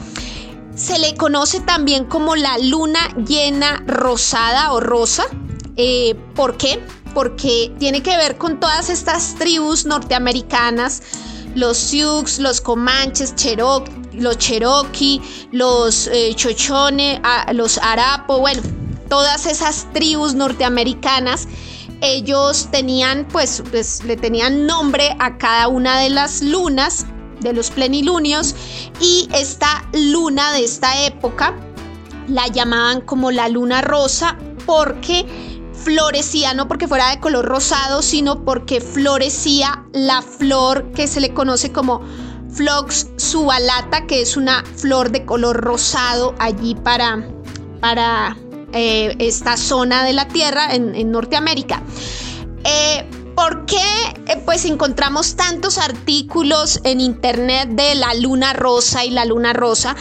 Se le conoce también como la luna llena rosada o rosa. Eh, ¿Por qué? Porque tiene que ver con todas estas tribus norteamericanas, los Sioux, los Comanches, los Cherokee, los Chochones, los Arapo, bueno, todas esas tribus norteamericanas ellos tenían, pues, pues, le tenían nombre a cada una de las lunas, de los plenilunios, y esta luna de esta época la llamaban como la luna rosa porque florecía, no porque fuera de color rosado, sino porque florecía la flor que se le conoce como Flox subalata, que es una flor de color rosado allí para, para eh, esta zona de la Tierra en, Norteamérica. Eh, ¿Por qué eh, pues encontramos tantos artículos en internet de la luna rosa y la luna rosa?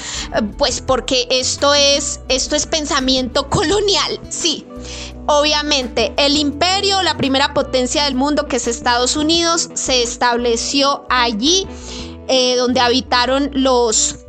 pues porque esto es, esto es pensamiento colonial, sí. Obviamente, el imperio, la primera potencia del mundo que es Estados Unidos, se estableció allí donde habitaron los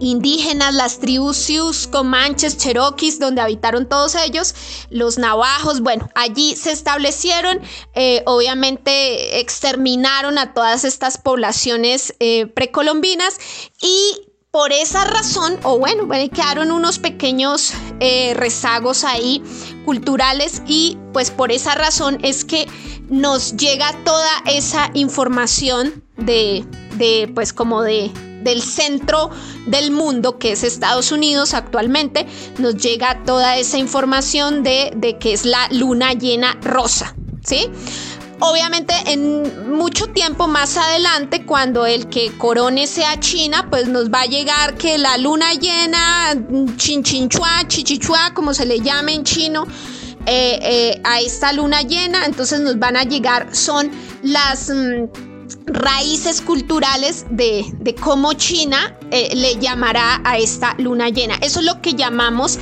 indígenas, las tribus Sioux, Comanches, Cherokees, donde habitaron todos ellos, los navajos, bueno, allí se establecieron, eh, obviamente exterminaron a todas estas poblaciones eh, precolombinas y por esa razón, o bueno, quedaron unos pequeños eh, rezagos ahí culturales y pues por esa razón es que nos llega toda esa información de, de pues como de del centro del mundo, que es Estados Unidos actualmente, nos llega toda esa información de, de que es la luna llena rosa, ¿sí? Obviamente en mucho tiempo más adelante, cuando el que corone sea China, pues nos va a llegar que la luna llena, chinchinchua, chichichua, como se le llame en chino, eh, eh, a esta luna llena, entonces nos van a llegar, son las... Mm, raíces culturales de, cómo China eh, le llamará a esta luna llena. Eso es lo que llamamos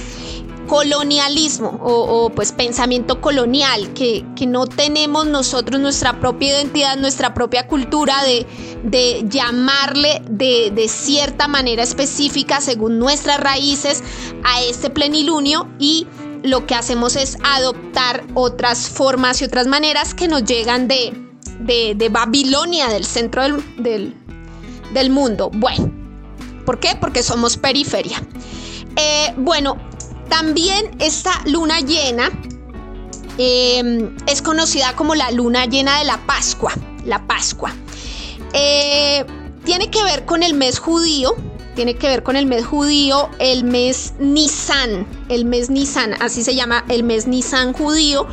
colonialismo o, pues pensamiento colonial, que, no tenemos nosotros nuestra propia identidad, nuestra propia cultura de, de llamarle de, de, cierta manera específica según nuestras raíces a este plenilunio y lo que hacemos es adoptar otras formas y otras maneras que nos llegan de, de, Babilonia, del centro del, mundo. Bueno, ¿por qué? Porque somos periferia. Eh, bueno, también esta luna llena em, es conocida como la luna llena de la Pascua. La Pascua. Eh, tiene que ver con el mes judío, tiene que ver con el mes judío, el mes Nisan, el mes Nisan, así se llama el mes Nisan judío,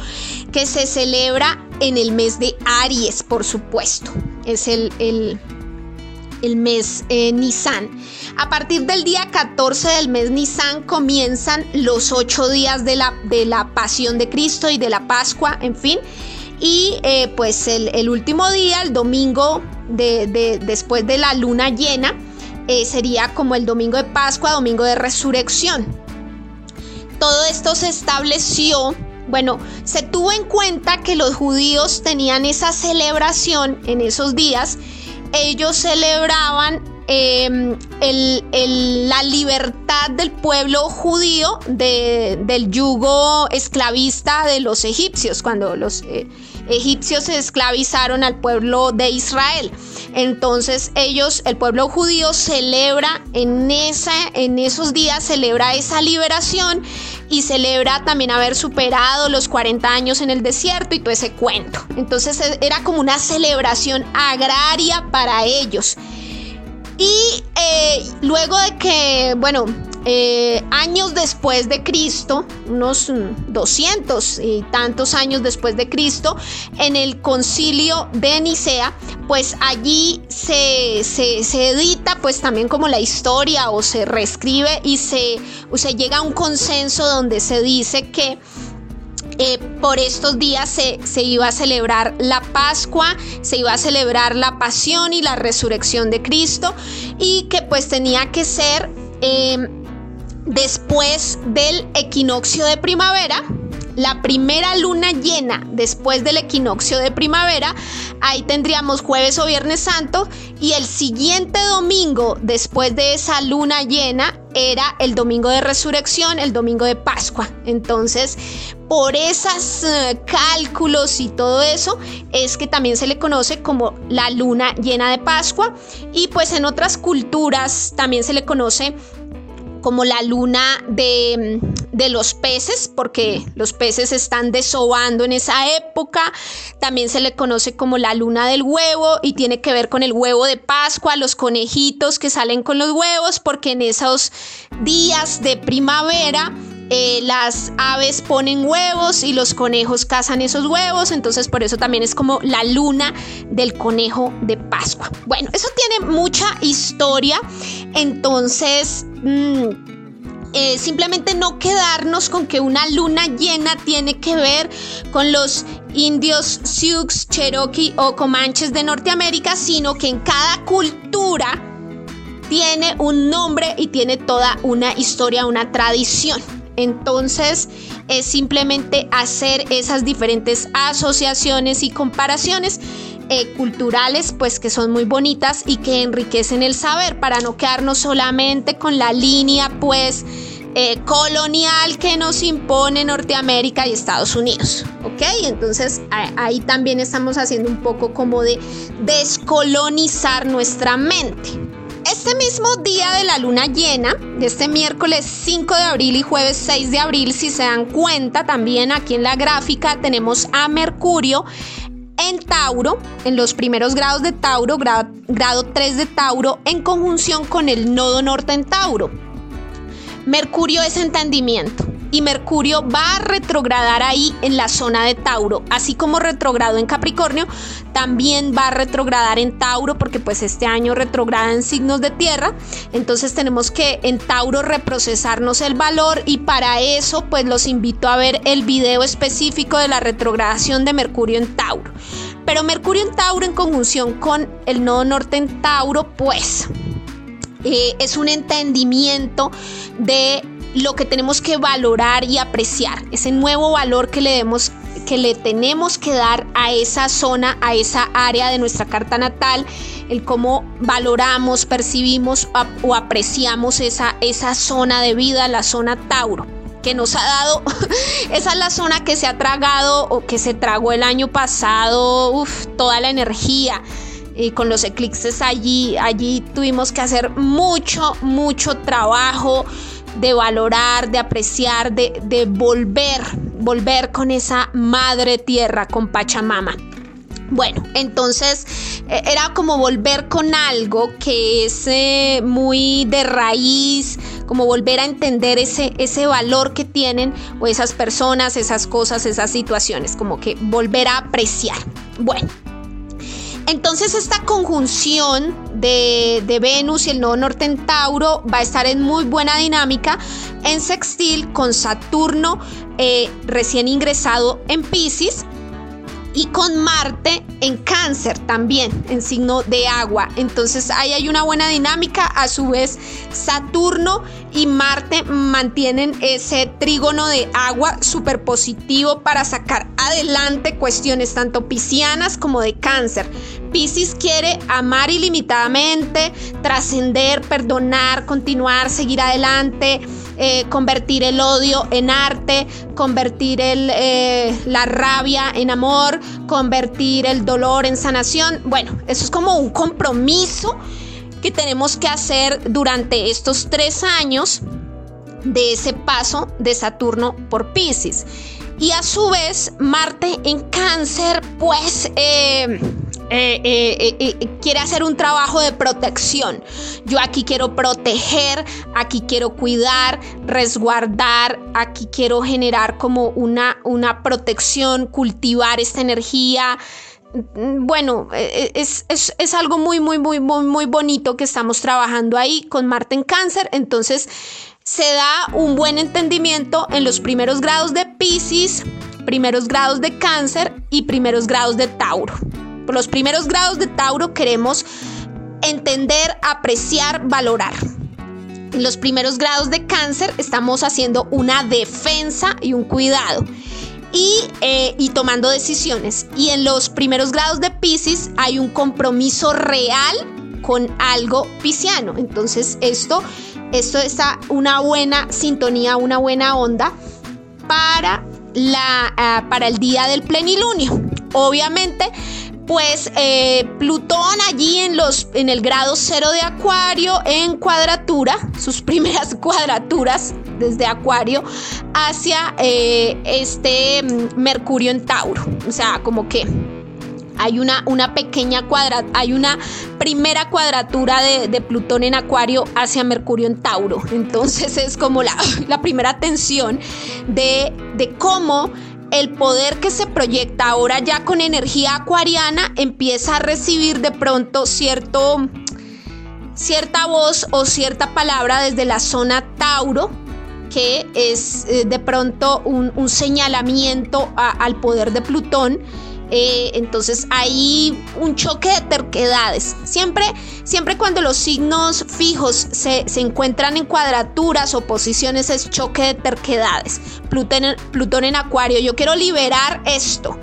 que se celebra en el mes de Aries, por supuesto. Es el, el, mes eh, Nisan. A partir del día 14 del mes Nisan comienzan los ocho días de la, de la pasión de Cristo y de la Pascua, en fin. Y eh, pues el, último día, el domingo de, después de la luna llena, eh, sería como el domingo de Pascua, domingo de resurrección. Todo esto se estableció bueno, se tuvo en cuenta que los judíos tenían esa celebración en esos días. Ellos celebraban em, la libertad del pueblo judío del yugo esclavista de los egipcios, cuando los eh, egipcios esclavizaron al pueblo de Israel. Entonces ellos, el pueblo judío celebra en, esa, en esos días, celebra esa liberación y celebra también haber superado los 40 años en el desierto y todo ese cuento. Entonces e, era como una celebración agraria para ellos. Y eh, luego de que, bueno, eh, años después de Cristo, unos 200 y tantos años después de Cristo, en el concilio de Nicea, pues allí se, se, edita pues también como la historia o se reescribe y se, llega a un consenso donde se dice que eh, por estos días se, se, iba a celebrar la Pascua, se iba a celebrar la pasión y la resurrección de Cristo y que pues tenía que ser eh, después del equinoccio de primavera, la primera luna llena después del equinoccio de primavera, ahí tendríamos jueves o viernes santo y el siguiente domingo después de esa luna llena era el domingo de resurrección, el domingo de Pascua. Entonces, por esos eh, cálculos y todo eso, es que también se le conoce como la luna llena de Pascua y pues en otras culturas también se le conoce como la luna de, los peces, porque los peces están desobando en esa época. También se le conoce como la luna del huevo y tiene que ver con el huevo de Pascua, los conejitos que salen con los huevos, porque en esos días de primavera eh, las aves ponen huevos y los conejos cazan esos huevos, entonces por eso también es como la luna del conejo de Pascua. Bueno, eso tiene mucha historia, entonces... Mm, eh, simplemente no quedarnos con que una luna llena tiene que ver con los indios Sioux, Cherokee o Comanches de Norteamérica, sino que en cada cultura tiene un nombre y tiene toda una historia, una tradición. Entonces es simplemente hacer esas diferentes asociaciones y comparaciones eh, culturales pues que son muy bonitas y que enriquecen el saber para no quedarnos solamente con la línea pues eh, colonial que nos impone Norteamérica y Estados Unidos. ¿Ok? Entonces ahí también estamos haciendo un poco como de descolonizar nuestra mente. Este mismo día de la luna llena, de este miércoles 5 de abril y jueves 6 de abril, si se dan cuenta, también aquí en la gráfica tenemos a Mercurio en Tauro, en los primeros grados de Tauro, grado, grado 3 de Tauro, en conjunción con el nodo norte en Tauro. Mercurio es entendimiento y Mercurio va a retrogradar ahí en la zona de Tauro, así como retrogrado en Capricornio, también va a retrogradar en Tauro porque pues este año retrograda en signos de tierra, entonces tenemos que en Tauro reprocesarnos el valor y para eso pues los invito a ver el video específico de la retrogradación de Mercurio en Tauro. Pero Mercurio en Tauro en conjunción con el nodo norte en Tauro pues eh, es un entendimiento de lo que tenemos que valorar y apreciar, ese nuevo valor que le demos que le tenemos que dar a esa zona, a esa área de nuestra carta natal, el cómo valoramos, percibimos o apreciamos esa, esa zona de vida, la zona Tauro que nos ha dado, esa es la zona que se ha tragado o que se tragó el año pasado, toda la energía. Y con los eclipses allí, allí tuvimos que hacer mucho, mucho trabajo, de valorar, de apreciar, de, volver, volver con esa madre tierra, con Pachamama. Bueno, entonces eh, era como volver con algo que es eh, muy de raíz, como volver a entender ese, ese valor que tienen o esas personas, esas cosas, esas situaciones, como que volver a apreciar. Bueno, entonces esta conjunción de, Venus y el nodo norte en Tauro va a estar en muy buena dinámica en sextil con Saturno eh, recién ingresado en Pisces y con Marte en cáncer también, en signo de agua. Entonces ahí hay una buena dinámica. A su vez, Saturno y Marte mantienen ese trígono de agua súper positivo para sacar adelante cuestiones tanto piscianas como de cáncer. Piscis quiere amar ilimitadamente, trascender, perdonar, continuar, seguir adelante eh, convertir el odio en arte, convertir eh, la rabia en amor, convertir el dolor en sanación. Bueno, eso es como un compromiso que tenemos que hacer durante estos tres años de ese paso de Saturno por Pisces. Y a su vez, Marte en cáncer, pues... Eh, eh, eh, eh, quiere hacer un trabajo de protección. Yo aquí quiero proteger, aquí quiero cuidar, resguardar, aquí quiero generar como una, una protección, cultivar esta energía. Mm, bueno, es, es, algo muy, muy, muy, muy, muy bonito que estamos trabajando ahí con Marte en cáncer. Entonces, se da un buen entendimiento en los primeros grados de Pisces, primeros grados de cáncer y primeros grados de Tauro. Los primeros grados de Tauro queremos entender, apreciar, valorar. En los primeros grados de cáncer estamos haciendo una defensa y un cuidado. Y, eh, y, tomando decisiones. Y en los primeros grados de Pisces hay un compromiso real con algo pisciano. Entonces esto, esto está una buena sintonía, una buena onda para, la, ah, para el día del plenilunio. Obviamente pues eh, Plutón allí en, los, en el grado cero de Acuario en cuadratura, sus primeras cuadraturas desde Acuario hacia eh, este mm, Mercurio en Tauro. O sea, como que hay una, una pequeña cuadra, hay una primera cuadratura de, Plutón en Acuario hacia Mercurio en Tauro. Entonces es como la, la primera tensión de, de cómo el poder que se proyecta ahora ya con energía acuariana empieza a recibir de pronto cierto, cierta voz o cierta palabra desde la zona Tauro que es eh, de pronto un, señalamiento al poder de Plutón eh, entonces hay un choque de terquedades. Siempre, siempre cuando los signos fijos se, encuentran en cuadraturas o posiciones es choque de terquedades. Plutón, Plutón en Acuario, yo quiero liberar esto.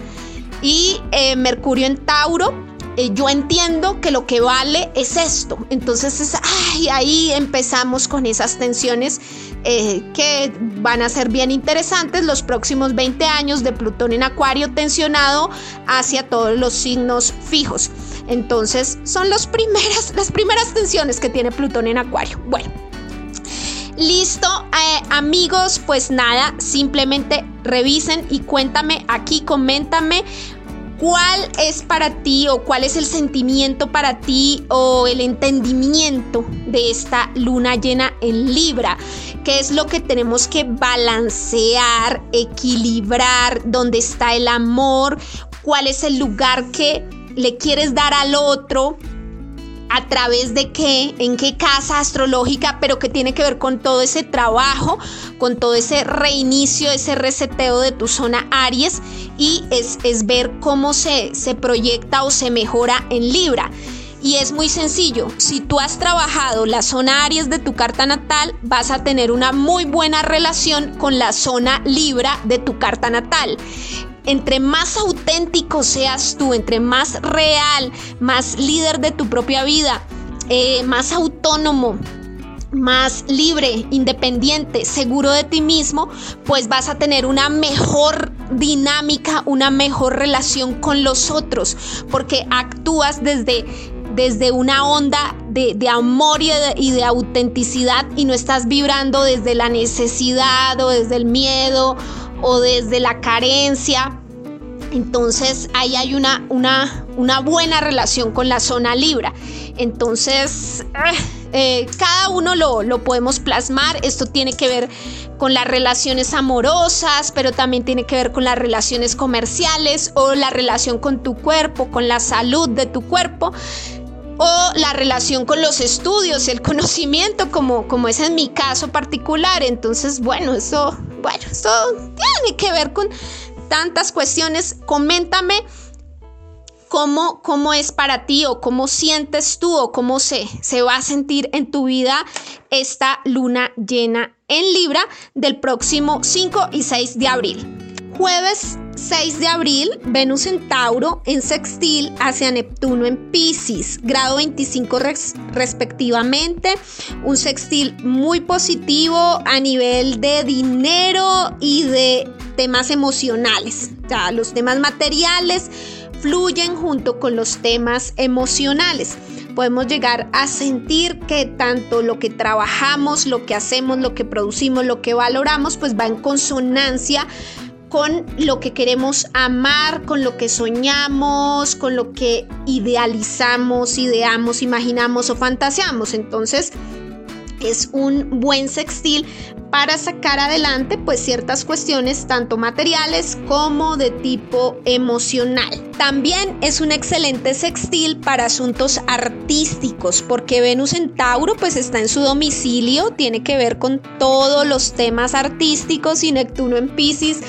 Y eh, Mercurio en Tauro, eh, yo entiendo que lo que vale es esto. Entonces, ahí empezamos con esas tensiones eh, que van a ser bien interesantes los próximos 20 años de Plutón en Acuario tensionado hacia todos los signos fijos. Entonces, son primeras, las primeras tensiones que tiene Plutón en Acuario. Bueno. Listo, eh, amigos, pues nada, simplemente revisen y cuéntame aquí, coméntame ¿Cuál es para ti o cuál es el sentimiento para ti o el entendimiento de esta luna llena en Libra? ¿Qué es lo que tenemos que balancear, equilibrar? ¿Dónde está el amor? ¿Cuál es el lugar que le quieres dar al otro? A través de qué, en qué casa astrológica, pero que tiene que ver con todo ese trabajo, con todo ese reinicio, ese reseteo de tu zona Aries. Y es, es ver cómo se, se proyecta o se mejora en Libra. Y es muy sencillo, si tú has trabajado la zona Aries de tu carta natal, vas a tener una muy buena relación con la zona Libra de tu carta natal entre más auténtico seas tú, entre más real, más líder de tu propia vida, eh, más autónomo, más libre, independiente, seguro de ti mismo, pues vas a tener una mejor dinámica, una mejor relación con los otros, porque actúas desde, desde una onda de, amor y y de autenticidad y no estás vibrando desde la necesidad o desde el miedo o desde la carencia. Entonces ahí hay una, una, una buena relación con la zona Libra. Entonces, eh, eh, cada uno lo, lo, podemos plasmar. Esto tiene que ver con las relaciones amorosas, pero también tiene que ver con las relaciones comerciales o la relación con tu cuerpo, con la salud de tu cuerpo o la relación con los estudios, el conocimiento, como, como es en mi caso particular. Entonces, bueno, eso, bueno, eso tiene que ver con tantas cuestiones. Coméntame cómo, cómo es para ti o cómo sientes tú o cómo se, se va a sentir en tu vida esta luna llena en Libra del próximo 5 y 6 de abril. Jueves 6 de abril, Venus en Tauro en sextil hacia Neptuno en Pisces, grado 25 respectivamente. Un sextil muy positivo a nivel de dinero y de temas emocionales. Ya, los temas materiales fluyen junto con los temas emocionales. Podemos llegar a sentir que tanto lo que trabajamos, lo que hacemos, lo que producimos, lo que valoramos, pues va en consonancia con lo que queremos amar, con lo que soñamos, con lo que idealizamos, ideamos, imaginamos o fantaseamos. Entonces, es un buen sextil para sacar adelante pues ciertas cuestiones tanto materiales como de tipo emocional. También es un excelente sextil para asuntos artísticos porque Venus en Tauro pues está en su domicilio, tiene que ver con todos los temas artísticos y Neptuno en Pisces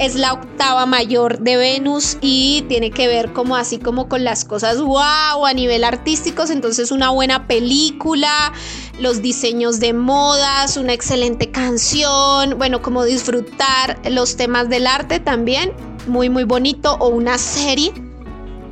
es la octava mayor de Venus y tiene que ver como así como con las cosas wow a nivel artísticos, entonces una buena película, los diseños de modas, una excelente canción, bueno, como disfrutar los temas del arte también, muy muy bonito o una serie.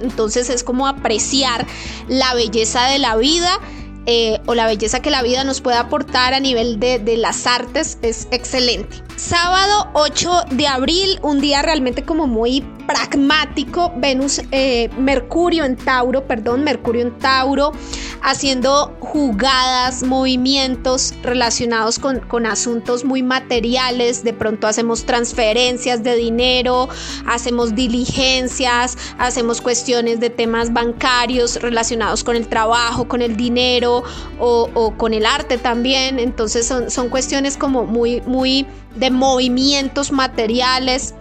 Entonces es como apreciar la belleza de la vida eh, o la belleza que la vida nos puede aportar a nivel de, de las artes es excelente. Sábado 8 de abril, un día realmente como muy pragmático, Venus, eh, Mercurio en Tauro, perdón, Mercurio en Tauro, haciendo jugadas, movimientos relacionados con, con asuntos muy materiales, de pronto hacemos transferencias de dinero, hacemos diligencias, hacemos cuestiones de temas bancarios relacionados con el trabajo, con el dinero o, o con el arte también, entonces son, son cuestiones como muy, muy de movimientos materiales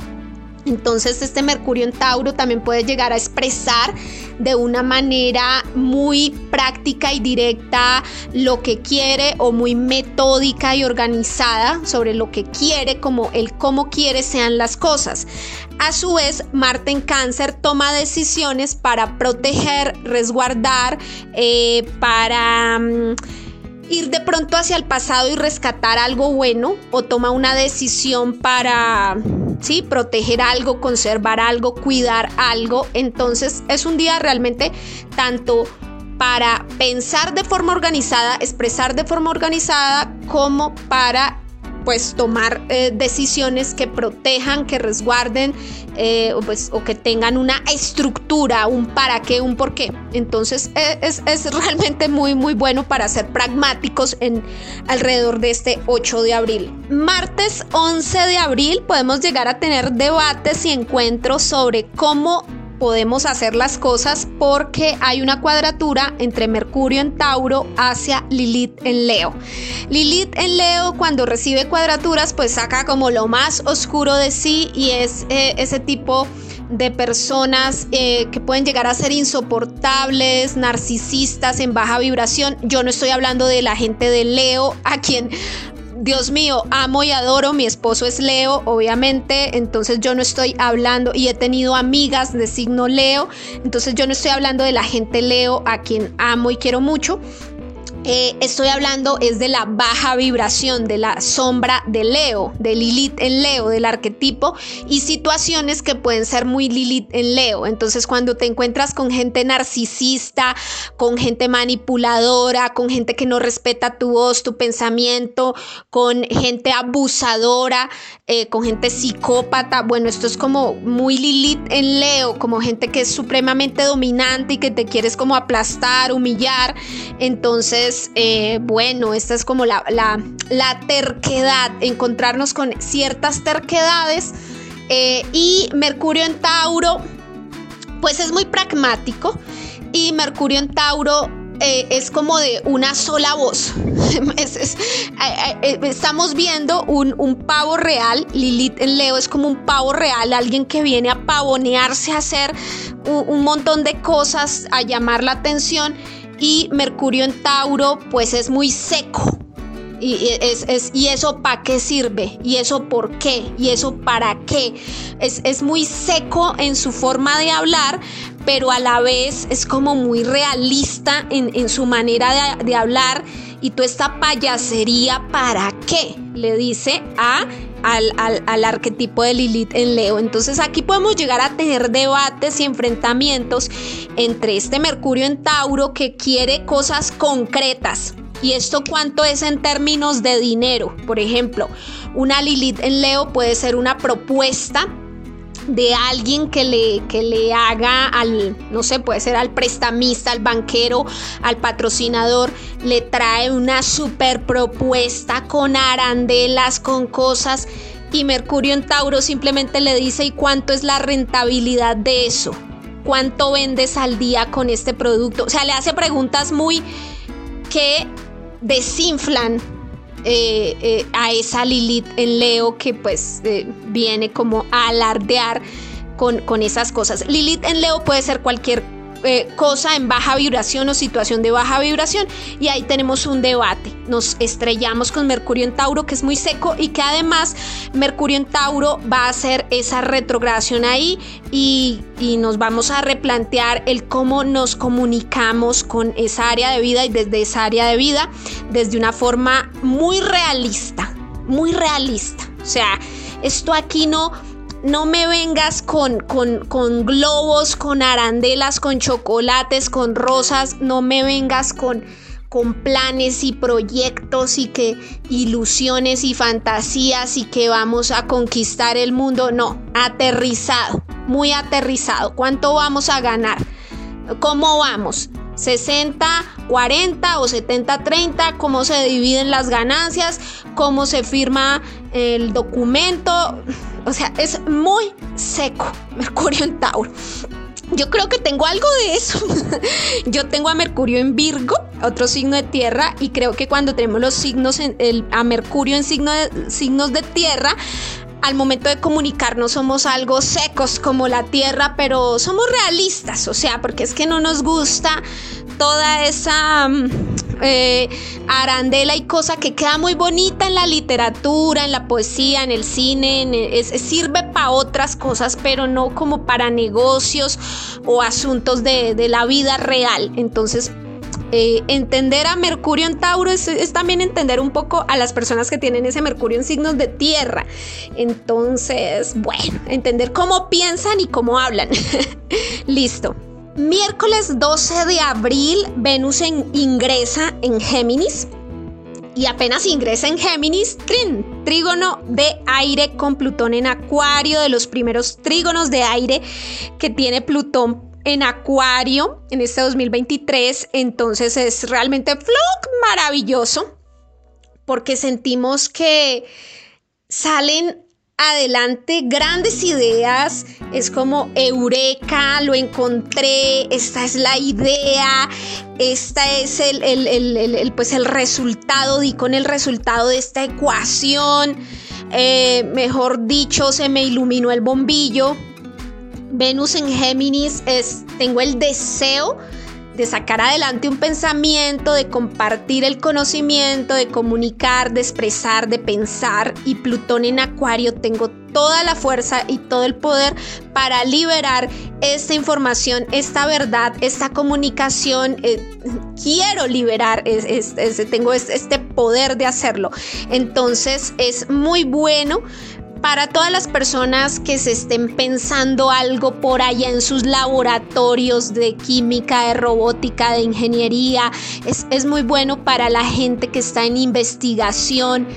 entonces este Mercurio en Tauro también puede llegar a expresar de una manera muy práctica y directa lo que quiere o muy metódica y organizada sobre lo que quiere, como el cómo quiere sean las cosas. A su vez, Marte en cáncer toma decisiones para proteger, resguardar, eh, para... Mm, ir de pronto hacia el pasado y rescatar algo bueno o toma una decisión para ¿sí? proteger algo, conservar algo, cuidar algo. Entonces es un día realmente tanto para pensar de forma organizada, expresar de forma organizada, como para pues tomar eh, decisiones que protejan, que resguarden eh, pues, o que tengan una estructura, un para qué, un por qué. Entonces eh, es, es, realmente muy muy bueno para ser pragmáticos en alrededor de este 8 de abril. Martes 11 de abril podemos llegar a tener debates y encuentros sobre cómo podemos hacer las cosas porque hay una cuadratura entre Mercurio en Tauro hacia Lilith en Leo. Lilith en Leo cuando recibe cuadraturas pues saca como lo más oscuro de sí y es eh, ese tipo de personas eh, que pueden llegar a ser insoportables, narcisistas, en baja vibración. Yo no estoy hablando de la gente de Leo, a quien Dios mío, amo y adoro, mi esposo es Leo, obviamente, entonces yo no estoy hablando y he tenido amigas de signo Leo, entonces yo no estoy hablando de la gente Leo a quien amo y quiero mucho, eh, estoy hablando es de la baja vibración, de la sombra de Leo, de Lilith en Leo, del arquetipo y situaciones que pueden ser muy Lilith en Leo. Entonces cuando te encuentras con gente narcisista, con gente manipuladora, con gente que no respeta tu voz, tu pensamiento, con gente abusadora, eh, con gente psicópata, bueno, esto es como muy Lilith en Leo, como gente que es supremamente dominante y que te quieres como aplastar, humillar. Entonces, eh, bueno, esta es como la, terquedad, encontrarnos con ciertas terquedades. Eh, y Mercurio en Tauro, pues es muy pragmático. Y Mercurio en Tauro eh, es como de una sola voz. estamos viendo un, pavo real. Lilith en Leo es como un pavo real, alguien que viene a pavonearse, a hacer un montón de cosas, a llamar la atención y Mercurio en Tauro pues es muy seco. Y, es, y eso para qué sirve, y eso por qué, y eso para qué. Es, muy seco en su forma de hablar, pero a la vez es como muy realista en, su manera de, de hablar. Y toda esta payasería, ¿para qué? Le dice a al, arquetipo de Lilith en Leo. Entonces aquí podemos llegar a tener debates y enfrentamientos entre este Mercurio en Tauro que quiere cosas concretas. ¿Y esto cuánto es en términos de dinero? Por ejemplo, una Lilith en Leo puede ser una propuesta de alguien que le, que le haga al, no sé, puede ser al prestamista, al banquero, al patrocinador, le trae una super propuesta con arandelas, con cosas Y Mercurio en Tauro simplemente le dice, ¿y cuánto es la rentabilidad de eso? ¿Cuánto vendes al día con este producto? O sea, le hace preguntas muy que desinflan eh, eh, a esa Lilith en Leo que pues eh, viene como a alardear con, con esas cosas. Lilith en Leo puede ser cualquier eh, cosa en baja vibración o situación de baja vibración y ahí tenemos un debate. Nos estrellamos con Mercurio en Tauro que es muy seco y que además Mercurio en Tauro va a hacer esa retrogradación ahí y, y nos vamos a replantear el cómo nos comunicamos con esa área de vida y desde esa área de vida desde una forma muy realista, muy realista. O sea, esto aquí no no me vengas con, con, globos, con arandelas, con chocolates, con rosas, no me vengas con, con planes y proyectos y que ilusiones y fantasías y que vamos a conquistar el mundo. No, aterrizado, muy aterrizado. ¿Cuánto vamos a ganar? ¿Cómo vamos? 60, 40 o 70, 30, cómo se dividen las ganancias, cómo se firma el documento. O sea, es muy seco Mercurio en Tauro. Yo creo que tengo algo de eso. Yo tengo a Mercurio en Virgo, otro signo de tierra, y creo que cuando tenemos los signos en a Mercurio en signos de tierra, al momento de comunicarnos somos algo secos como la tierra, pero somos realistas, o sea, porque es que no nos gusta toda esa mm, eh, arandela y cosa que queda muy bonita en la literatura, en la poesía, en el cine, sirve para otras cosas, pero no como para negocios o asuntos de, de la vida real. Entonces, eh, entender a Mercurio en Tauro es, también entender un poco a las personas que tienen ese Mercurio en signos de tierra. Entonces, bueno, entender cómo piensan y cómo hablan. Listo. Miércoles 12 de abril, Venus ingresa en Géminis. Y apenas ingresa en Géminis, trígono de aire con Plutón en Acuario, de los primeros trígonos de aire que tiene Plutón en Acuario en este 2023. Entonces es realmente flock maravilloso porque sentimos que salen adelante grandes ideas, es como eureka, lo encontré, esta es la idea, esta es el, pues el resultado, di con el resultado de esta ecuación, eh, mejor dicho, se me iluminó el bombillo, Venus en Géminis es, tengo el deseo de sacar adelante un pensamiento, de compartir el conocimiento, de comunicar, de expresar, de pensar. Y Plutón en Acuario tengo toda la fuerza y todo el poder para liberar esta información, esta verdad, esta comunicación. Eh, quiero liberar, tengo este poder de hacerlo. Entonces es muy bueno para todas las personas que se estén pensando algo por allá en sus laboratorios de química, de robótica, de ingeniería, es, es muy bueno para la gente que está en investigación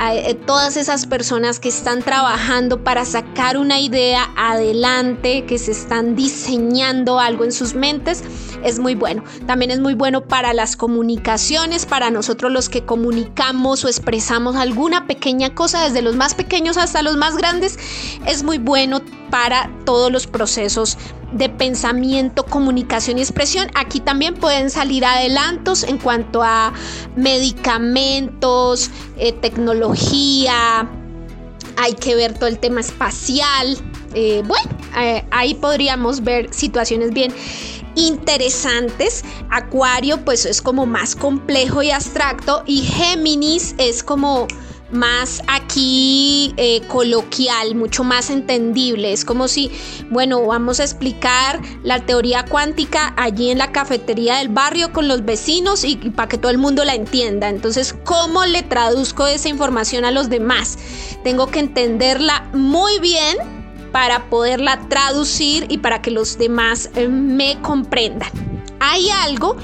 eh, todas esas personas que están trabajando para sacar una idea adelante, que se están diseñando algo en sus mentes, es muy bueno. También es muy bueno para las comunicaciones, para nosotros los que comunicamos o expresamos alguna pequeña cosa, desde los más pequeños hasta los más grandes, es muy bueno para todos los procesos de pensamiento, comunicación y expresión. Aquí también pueden salir adelantos en cuanto a medicamentos, eh, tecnología, hay que ver todo el tema espacial. Eh, bueno, eh, ahí podríamos ver situaciones bien interesantes. Acuario pues es como más complejo y abstracto y Géminis es como más aquí eh, coloquial, mucho más entendible. Es como si, bueno, vamos a explicar la teoría cuántica allí en la cafetería del barrio con los vecinos y, para que todo el mundo la entienda. Entonces, ¿cómo le traduzco esa información a los demás? Tengo que entenderla muy bien para poderla traducir y para que los demás eh, me comprendan. Hay algo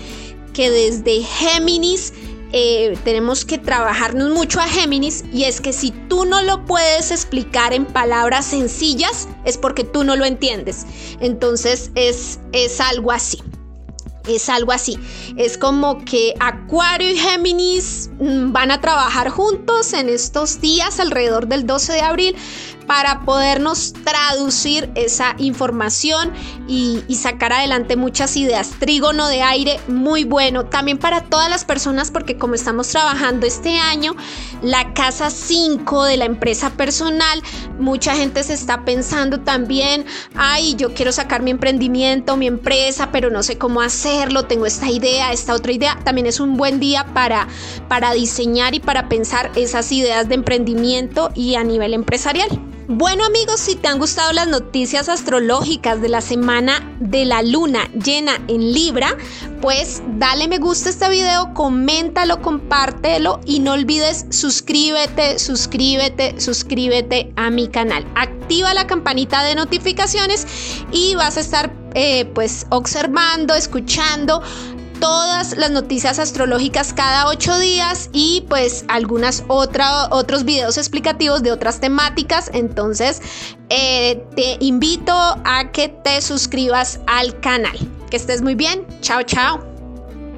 que desde Géminis eh, tenemos que trabajarnos mucho a Géminis y es que si tú no lo puedes explicar en palabras sencillas es porque tú no lo entiendes. Entonces es, es algo así. Es algo así. Es como que Acuario y Géminis mm, van a trabajar juntos en estos días alrededor del 12 de abril para podernos traducir esa información y, sacar adelante muchas ideas. Trígono de aire, muy bueno. También para todas las personas, porque como estamos trabajando este año, la casa 5 de la empresa personal, mucha gente se está pensando también, ay, yo quiero sacar mi emprendimiento, mi empresa, pero no sé cómo hacerlo, tengo esta idea, esta otra idea. También es un buen día para, para diseñar y para pensar esas ideas de emprendimiento y a nivel empresarial. Bueno amigos, si te han gustado las noticias astrológicas de la semana de la luna llena en Libra, pues dale me gusta a este video, coméntalo, compártelo y no olvides suscríbete, suscríbete, suscríbete a mi canal. Activa la campanita de notificaciones y vas a estar eh, pues observando, escuchando todas las noticias astrológicas cada ocho días y pues algunas otros videos explicativos de otras temáticas. Entonces eh, te invito a que te suscribas al canal. Que estés muy bien. Chao, chao.